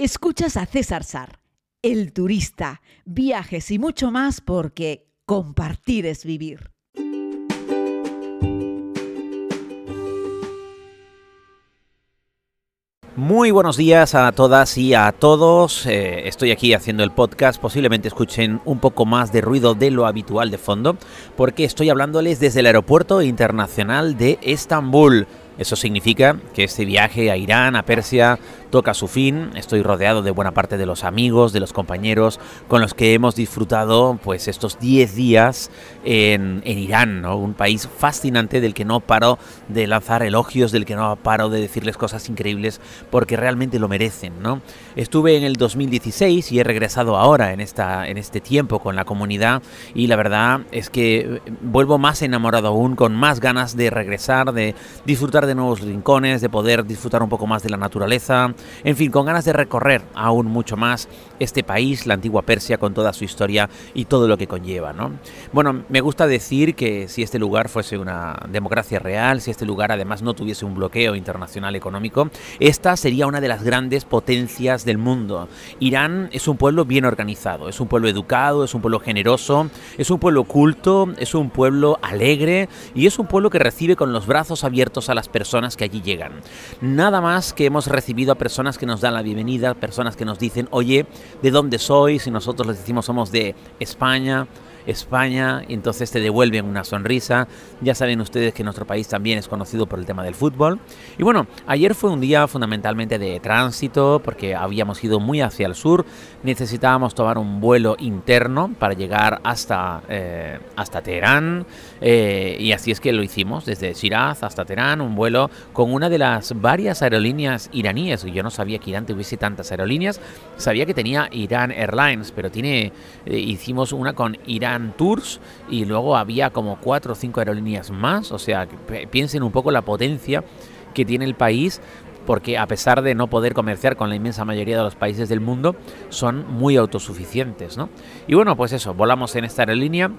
Escuchas a César Sar, el turista, viajes y mucho más porque compartir es vivir. Muy buenos días a todas y a todos. Eh, estoy aquí haciendo el podcast. Posiblemente escuchen un poco más de ruido de lo habitual de fondo, porque estoy hablándoles desde el aeropuerto internacional de Estambul. Eso significa que este viaje a Irán, a Persia, toca su fin. Estoy rodeado de buena parte de los amigos, de los compañeros con los que hemos disfrutado pues estos 10 días en, Irán, ¿no? un país fascinante del que no paro de lanzar elogios, del que no paro de decirles cosas increíbles porque realmente lo merecen. ¿no? Estuve en el 2016 y he regresado ahora en, esta, en este tiempo con la comunidad y la verdad es que vuelvo más enamorado aún, con más ganas de regresar, de disfrutar de nuevos rincones, de poder disfrutar un poco más de la naturaleza, en fin, con ganas de recorrer aún mucho más este país, la antigua Persia, con toda su historia y todo lo que conlleva. ¿no? Bueno, me gusta decir que si este lugar fuese una democracia real, si este lugar además no tuviese un bloqueo internacional económico, esta sería una de las grandes potencias del mundo. Irán es un pueblo bien organizado, es un pueblo educado, es un pueblo generoso, es un pueblo culto, es un pueblo alegre y es un pueblo que recibe con los brazos abiertos a las personas que allí llegan. Nada más que hemos recibido a personas que nos dan la bienvenida, personas que nos dicen, oye, ¿de dónde sois? Y nosotros les decimos somos de España, España entonces te devuelven una sonrisa. Ya saben ustedes que nuestro país también es conocido por el tema del fútbol. Y bueno, ayer fue un día fundamentalmente de tránsito porque habíamos ido muy hacia el sur. Necesitábamos tomar un vuelo interno para llegar hasta, eh, hasta Teherán. Eh, y así es que lo hicimos desde Shiraz hasta Teherán, un vuelo con una de las varias aerolíneas iraníes. Yo no sabía que Irán tuviese tantas aerolíneas. Sabía que tenía Iran Airlines, pero tiene, eh, hicimos una con Irán Tours y luego había como cuatro o cinco aerolíneas más. O sea, piensen un poco la potencia que tiene el país porque a pesar de no poder comerciar con la inmensa mayoría de los países del mundo, son muy autosuficientes, ¿no? Y bueno, pues eso, volamos en esta aerolínea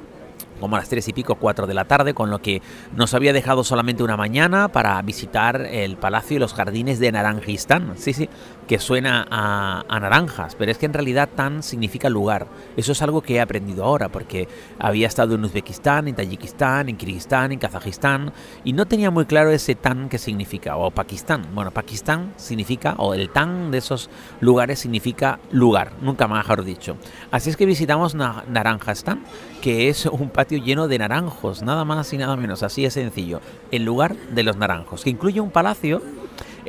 como a las tres y pico, cuatro de la tarde, con lo que nos había dejado solamente una mañana para visitar el palacio y los jardines de Naranjistán. Sí, sí, que suena a, naranjas, pero es que en realidad tan significa lugar. Eso es algo que he aprendido ahora, porque había estado en Uzbekistán, en Tayikistán, en Kirguistán, en Kazajistán, y no tenía muy claro ese tan que significa, o Pakistán. Bueno, Pakistán significa, o el tan de esos lugares significa lugar, nunca mejor dicho. Así es que visitamos Naranjastán, que es un patio lleno de naranjos, nada más y nada menos, así es sencillo, el lugar de los naranjos, que incluye un palacio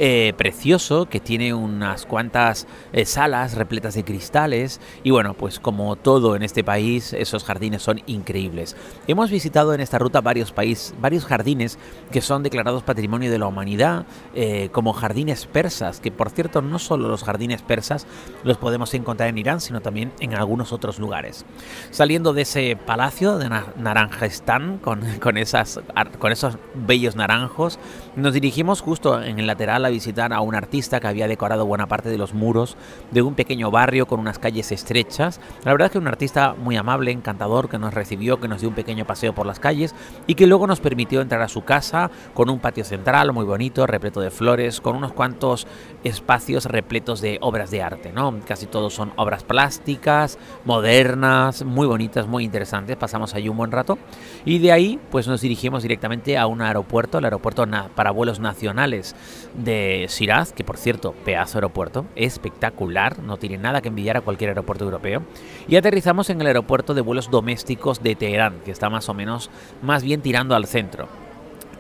eh, precioso que tiene unas cuantas eh, salas repletas de cristales y bueno, pues como todo en este país, esos jardines son increíbles. Hemos visitado en esta ruta varios países, varios jardines que son declarados Patrimonio de la Humanidad, eh, como jardines persas, que por cierto no solo los jardines persas los podemos encontrar en Irán, sino también en algunos otros lugares. Saliendo de ese palacio de Naranjestán con, con, esas, con esos bellos naranjos, nos dirigimos justo en el lateral a visitar a un artista que había decorado buena parte de los muros de un pequeño barrio con unas calles estrechas. La verdad es que un artista muy amable, encantador, que nos recibió, que nos dio un pequeño paseo por las calles y que luego nos permitió entrar a su casa con un patio central muy bonito, repleto de flores, con unos cuantos espacios repletos de obras de arte, ¿no? Casi todos son obras plásticas, modernas, muy bonitas, muy interesantes. Pasamos allí un buen rato y de ahí pues nos dirigimos directamente a un aeropuerto, el aeropuerto para vuelos nacionales de Shiraz, que por cierto, pedazo aeropuerto, espectacular, no tiene nada que envidiar a cualquier aeropuerto europeo. Y aterrizamos en el aeropuerto de vuelos domésticos de Teherán, que está más o menos, más bien tirando al centro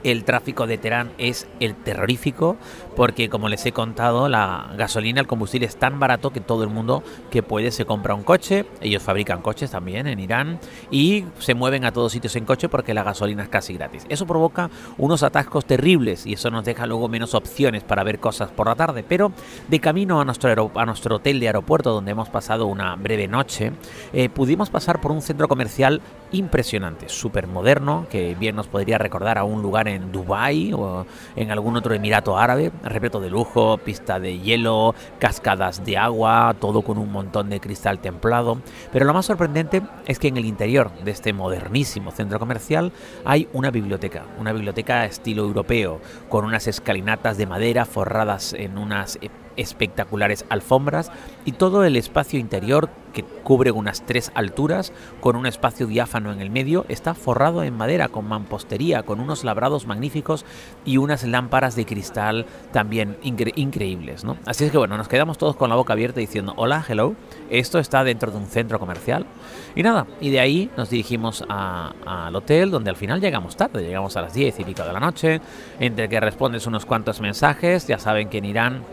el tráfico de Teherán es el terrorífico porque como les he contado la gasolina, el combustible es tan barato que todo el mundo que puede se compra un coche, ellos fabrican coches también en Irán y se mueven a todos sitios en coche porque la gasolina es casi gratis. Eso provoca unos atascos terribles y eso nos deja luego menos opciones para ver cosas por la tarde, pero de camino a nuestro, a nuestro hotel de aeropuerto donde hemos pasado una breve noche, eh, pudimos pasar por un centro comercial impresionante, súper moderno, que bien nos podría recordar a un lugar en Dubai o en algún otro emirato árabe, repleto de lujo, pista de hielo, cascadas de agua, todo con un montón de cristal templado. Pero lo más sorprendente es que en el interior de este modernísimo centro comercial hay una biblioteca, una biblioteca estilo europeo, con unas escalinatas de madera forradas en unas espectaculares alfombras y todo el espacio interior que cubre unas tres alturas con un espacio diáfano en el medio está forrado en madera con mampostería, con unos labrados magníficos y unas lámparas de cristal también increíbles. ¿no? Así es que bueno, nos quedamos todos con la boca abierta diciendo hola, hello, esto está dentro de un centro comercial. Y nada, y de ahí nos dirigimos al hotel donde al final llegamos tarde, llegamos a las 10 y pico de la noche, entre que respondes unos cuantos mensajes, ya saben que en Irán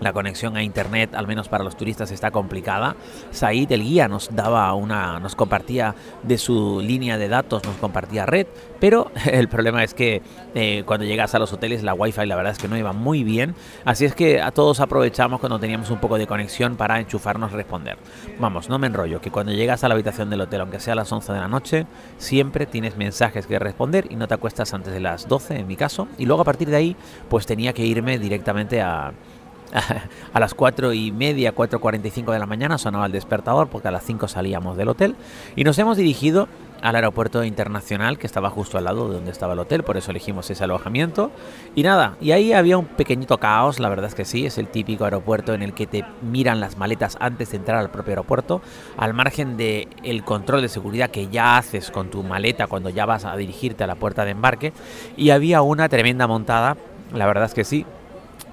la conexión a internet, al menos para los turistas, está complicada. Said, el guía, nos daba una, nos compartía de su línea de datos, nos compartía red, pero el problema es que eh, cuando llegas a los hoteles la wifi la verdad es que no iba muy bien, así es que a todos aprovechamos cuando teníamos un poco de conexión para enchufarnos y responder. Vamos, no me enrollo, que cuando llegas a la habitación del hotel, aunque sea a las 11 de la noche, siempre tienes mensajes que responder y no te acuestas antes de las 12 en mi caso, y luego a partir de ahí pues tenía que irme directamente a a las 4 y media, 4.45 de la mañana sonaba el despertador porque a las 5 salíamos del hotel y nos hemos dirigido al aeropuerto internacional que estaba justo al lado de donde estaba el hotel, por eso elegimos ese alojamiento. Y nada, y ahí había un pequeñito caos, la verdad es que sí, es el típico aeropuerto en el que te miran las maletas antes de entrar al propio aeropuerto, al margen de el control de seguridad que ya haces con tu maleta cuando ya vas a dirigirte a la puerta de embarque, y había una tremenda montada, la verdad es que sí,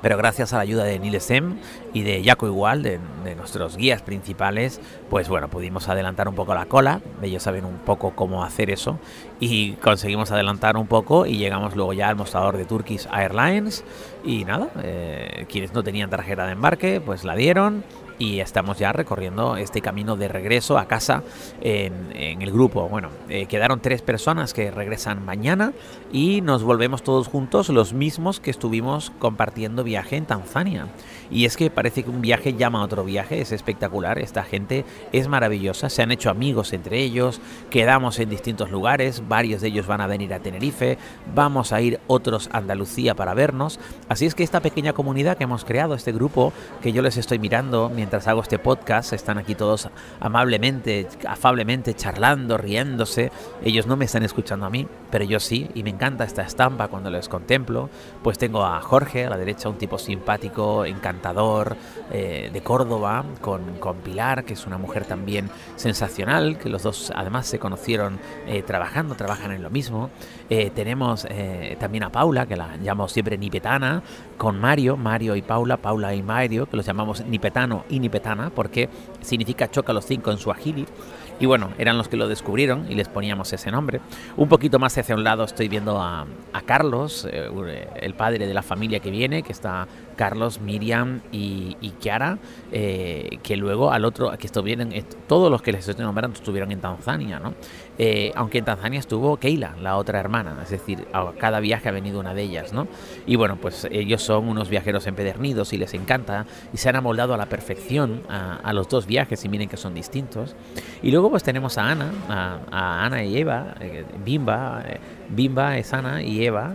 pero gracias a la ayuda de Nilesem y de Jaco igual, de, nuestros guías principales, pues bueno, pudimos adelantar un poco la cola, ellos saben un poco cómo hacer eso, y conseguimos adelantar un poco y llegamos luego ya al mostrador de Turkish Airlines, y nada, eh, quienes no tenían tarjeta de embarque, pues la dieron, y estamos ya recorriendo este camino de regreso a casa en, el grupo. Bueno, eh, quedaron tres personas que regresan mañana y nos volvemos todos juntos los mismos que estuvimos compartiendo viaje en Tanzania. Y es que parece que un viaje llama a otro viaje, es espectacular, esta gente es maravillosa, se han hecho amigos entre ellos, quedamos en distintos lugares, varios de ellos van a venir a Tenerife, vamos a ir otros a Andalucía para vernos. Así es que esta pequeña comunidad que hemos creado, este grupo que yo les estoy mirando mientras hago este podcast, están aquí todos amablemente, afablemente, charlando, riéndose. Ellos no me están escuchando a mí, pero yo sí, y me encanta esta estampa cuando les contemplo. Pues tengo a Jorge a la derecha, un tipo simpático, encantador, eh, de Córdoba, con, con, Pilar, que es una mujer también sensacional, que los dos además se conocieron eh, trabajando, trabajan en lo mismo. Eh, tenemos también a Paula, que la llamo siempre Nipetana, con Mario, Mario y Paula, Paula y Mario, que los llamamos Nipetano y Nipetana, porque significa choca los cinco en su agili. Y bueno, eran los que lo descubrieron y les poníamos ese nombre. Un poquito más hacia un lado estoy viendo a, Carlos, eh, el padre de la familia que viene, que está Carlos, Miriam y, y eh, que luego al otro, que estuvieron, todos los que les estoy nombrando estuvieron en Tanzania, ¿no? Eh, aunque en Tanzania estuvo Keila, la otra hermana, es decir, a cada viaje ha venido una de ellas, ¿no? Y bueno, pues ellos son unos viajeros empedernidos y les encanta y se han amoldado a la perfección a, los dos viajes y miren que son distintos. Y luego pues tenemos a Ana, a, Ana y Eva, eh, Bimba, Bimba es Ana y Eva,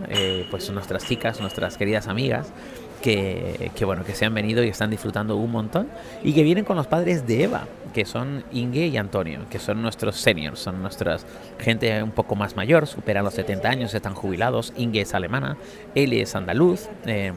pues son nuestras chicas, nuestras queridas amigas que, bueno, que se han venido y están disfrutando un montón y que vienen con los padres de Eva, que son Inge y Antonio, que son nuestros seniors, son nuestras gente un poco más mayor, superan los 70 años, están jubilados. Inge es alemana, él es andaluz. Eh,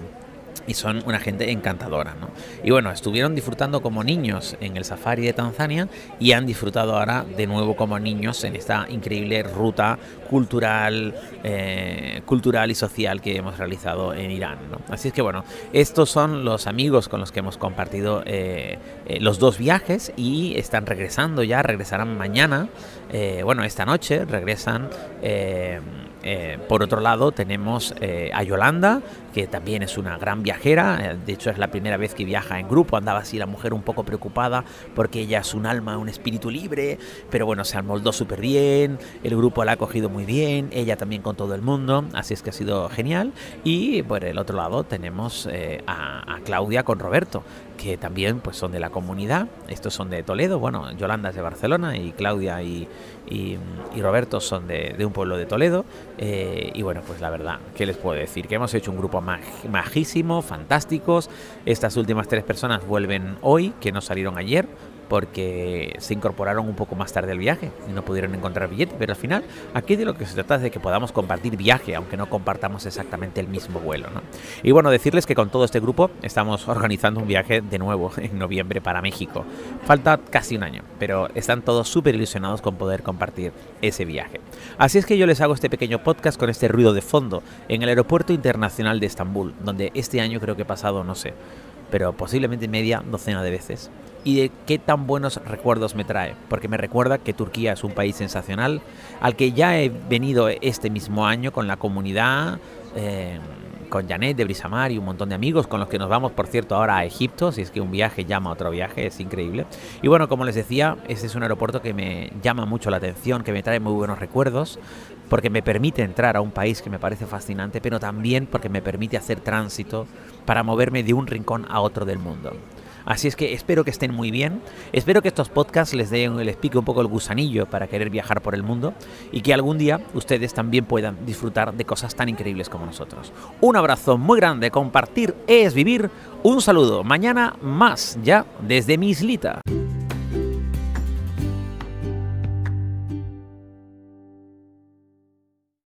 y son una gente encantadora. ¿no? Y bueno, estuvieron disfrutando como niños en el safari de Tanzania y han disfrutado ahora de nuevo como niños en esta increíble ruta cultural, eh, cultural y social que hemos realizado en Irán. Así es que bueno, estos son los amigos con los que hemos compartido eh, eh, los dos viajes y están regresando ya, regresarán mañana, bueno, esta noche regresan. Eh, por otro lado, tenemos eh, a Yolanda, que también es una gran viajera. Eh, de hecho, es la primera vez que viaja en grupo. Andaba así la mujer un poco preocupada porque ella es un alma, un espíritu libre. Pero bueno, se amoldó súper bien. El grupo la ha cogido muy bien. Ella también con todo el mundo. Así es que ha sido genial. Y por el otro lado tenemos a, a Claudia con Roberto, que también pues son de la comunidad. Estos son de Toledo. Bueno, Yolanda es de Barcelona y Claudia y, y, Roberto son de, un pueblo de Toledo. Eh, y bueno, pues la verdad, ¿qué les puedo decir? Que hemos hecho un grupo majísimo, fantásticos. Estas últimas tres personas vuelven hoy, que no salieron ayer porque se incorporaron un poco más tarde al viaje y no pudieron encontrar billete, pero al final aquí de lo que se trata es de que podamos compartir viaje, aunque no compartamos exactamente el mismo vuelo. ¿no? Y bueno, decirles que con todo este grupo estamos organizando un viaje de nuevo en noviembre para México. Falta casi un año, pero están todos súper ilusionados con poder compartir ese viaje. Así es que yo les hago este pequeño podcast con este ruido de fondo en el Aeropuerto Internacional de Estambul, donde este año creo que he pasado, no sé, pero posiblemente media docena de veces. Y de qué tan buenos recuerdos me trae, porque me recuerda que Turquía es un país sensacional, al que ya he venido este mismo año con la comunidad, eh, con Janet de Brisamar y un montón de amigos con los que nos vamos, por cierto, ahora a Egipto, si es que un viaje llama a otro viaje, es increíble. Y bueno, como les decía, este es un aeropuerto que me llama mucho la atención, que me trae muy buenos recuerdos, porque me permite entrar a un país que me parece fascinante, pero también porque me permite hacer tránsito para moverme de un rincón a otro del mundo. Así es que espero que estén muy bien, espero que estos podcasts les den, les pique un poco el gusanillo para querer viajar por el mundo y que algún día ustedes también puedan disfrutar de cosas tan increíbles como nosotros. Un abrazo muy grande, compartir es vivir, un saludo, mañana más ya desde mi islita.